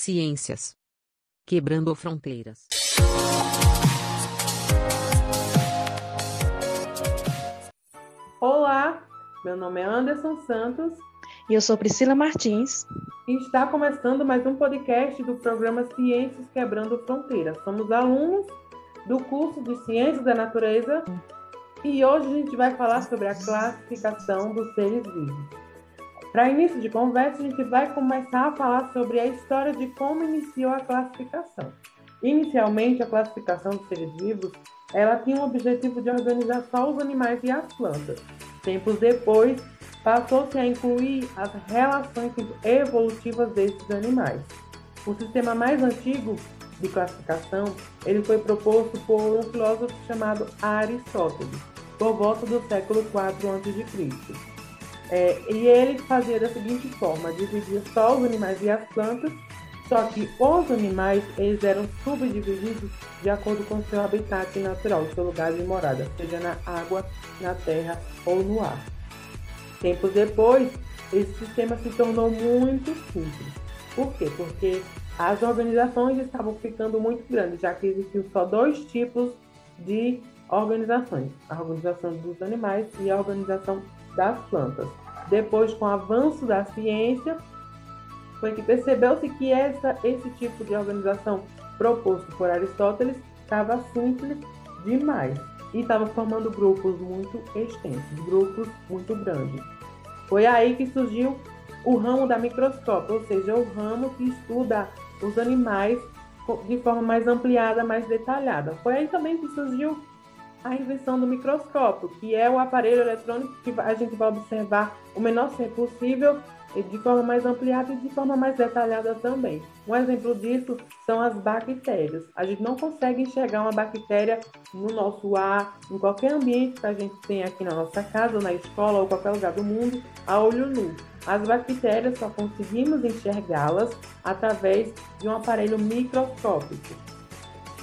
Ciências. Quebrando fronteiras. Olá, meu nome é Anderson Santos. E eu sou Priscila Martins. E está começando mais um podcast do programa Ciências Quebrando Fronteiras. Somos alunos do curso de Ciências da Natureza e hoje a gente vai falar sobre a classificação dos seres vivos. Para início de conversa, a gente vai começar a falar sobre a história de como iniciou a classificação. Inicialmente, a classificação dos seres vivos ela tinha o objetivo de organizar só os animais e as plantas. Tempos depois, passou-se a incluir as relações evolutivas desses animais. O sistema mais antigo de classificação ele foi proposto por um filósofo chamado Aristóteles, por volta do século IV a.C. É, e ele fazia da seguinte forma: dividia só os animais e as plantas, só que os animais eles eram subdivididos de acordo com seu habitat natural, seu lugar de morada, seja na água, na terra ou no ar. Tempos depois, esse sistema se tornou muito simples. Por quê? Porque as organizações estavam ficando muito grandes, já que existiam só dois tipos de organizações: a organização dos animais e a organização das plantas. Depois, com o avanço da ciência, foi que percebeu-se que essa, esse tipo de organização proposto por Aristóteles estava simples demais e estava formando grupos muito extensos, grupos muito grandes. Foi aí que surgiu o ramo da microscópio, ou seja, o ramo que estuda os animais de forma mais ampliada, mais detalhada. Foi aí também que surgiu a invenção do microscópio, que é o aparelho eletrônico que a gente vai observar o menor ser possível de forma mais ampliada e de forma mais detalhada também. Um exemplo disso são as bactérias. A gente não consegue enxergar uma bactéria no nosso ar, em qualquer ambiente que a gente tem aqui na nossa casa, na escola ou qualquer lugar do mundo, a olho nu. As bactérias só conseguimos enxergá-las através de um aparelho microscópico.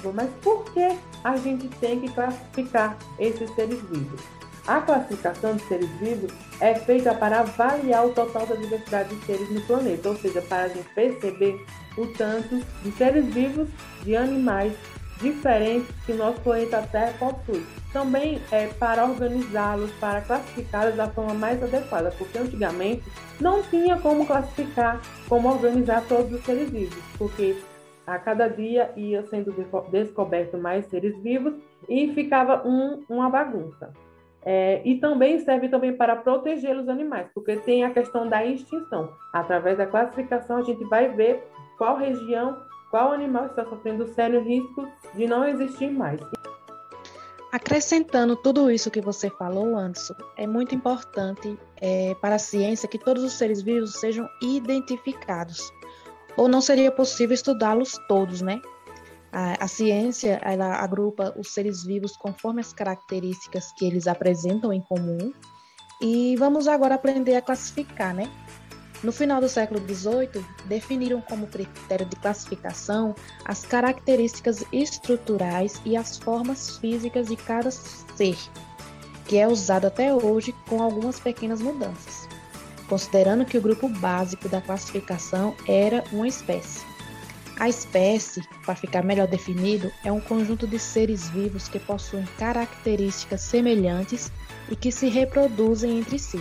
Mas por que a gente tem que classificar esses seres vivos? A classificação de seres vivos é feita para avaliar o total da diversidade de seres no planeta, ou seja, para a gente perceber o tanto de seres vivos, de animais diferentes que nosso planeta Terra possui. Também é para organizá-los, para classificá-los da forma mais adequada, porque antigamente não tinha como classificar, como organizar todos os seres vivos, porque a cada dia ia sendo descoberto mais seres vivos e ficava um, uma bagunça. É, e também serve também para proteger os animais, porque tem a questão da extinção. Através da classificação, a gente vai ver qual região, qual animal está sofrendo sério risco de não existir mais. Acrescentando tudo isso que você falou, Anderson, é muito importante é, para a ciência que todos os seres vivos sejam identificados ou não seria possível estudá-los todos, né? A, a, ciência ela agrupa os seres vivos conforme as características que eles apresentam em comum e vamos agora aprender a classificar, né? No final do século XVIII, definiram como critério de classificação as características estruturais e as formas físicas de cada ser, que é usado até hoje com algumas pequenas mudanças considerando que o grupo básico da classificação era uma espécie. A espécie, para ficar melhor definido, é um conjunto de seres vivos que possuem características semelhantes e que se reproduzem entre si.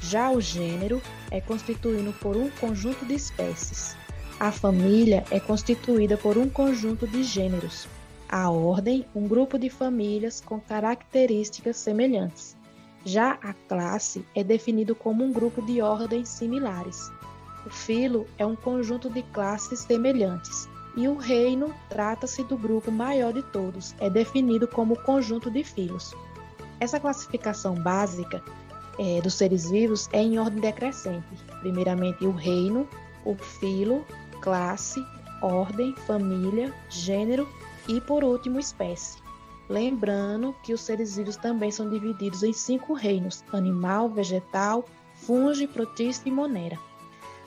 Já o gênero é constituído por um conjunto de espécies. A família é constituída por um conjunto de gêneros. A ordem, um grupo de famílias com características semelhantes. Já a classe é definido como um grupo de ordens similares. O filo é um conjunto de classes semelhantes. E o reino trata-se do grupo maior de todos, é definido como conjunto de filos. Essa classificação básica é, dos seres vivos é em ordem decrescente. Primeiramente, o reino, o filo, classe, ordem, família, gênero e, por último, espécie. Lembrando que os seres vivos também são divididos em cinco reinos: animal, vegetal, fungo, protista e monera.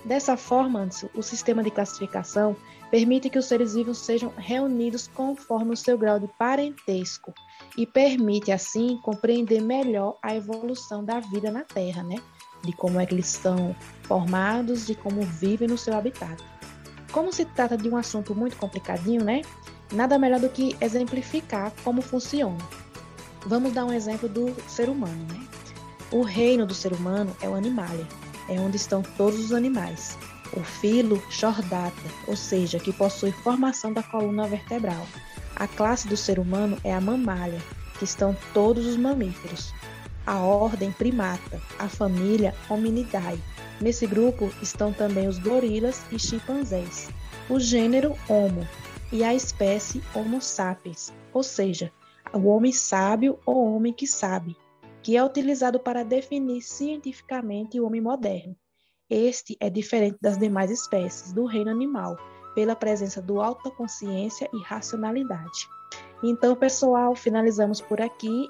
Dessa forma, o sistema de classificação permite que os seres vivos sejam reunidos conforme o seu grau de parentesco e permite, assim, compreender melhor a evolução da vida na Terra, né? De como é que eles são formados, de como vivem no seu habitat. como se trata de um assunto muito complicadinho, né? Nada melhor do que exemplificar como funciona. Vamos dar um exemplo do ser humano, né? O reino do ser humano é o animalia, é onde estão todos os animais. O filo chordata, ou seja, que possui formação da coluna vertebral. A classe do ser humano é a mamália, que estão todos os mamíferos. A ordem primata, a família Hominidae. Nesse grupo estão também os gorilas e chimpanzés. O gênero Homo e a espécie Homo sapiens, ou seja, o homem sábio ou homem que sabe, que é utilizado para definir cientificamente o homem moderno. Este é diferente das demais espécies do reino animal, pela presença do autoconsciência e racionalidade. Então, pessoal, finalizamos por aqui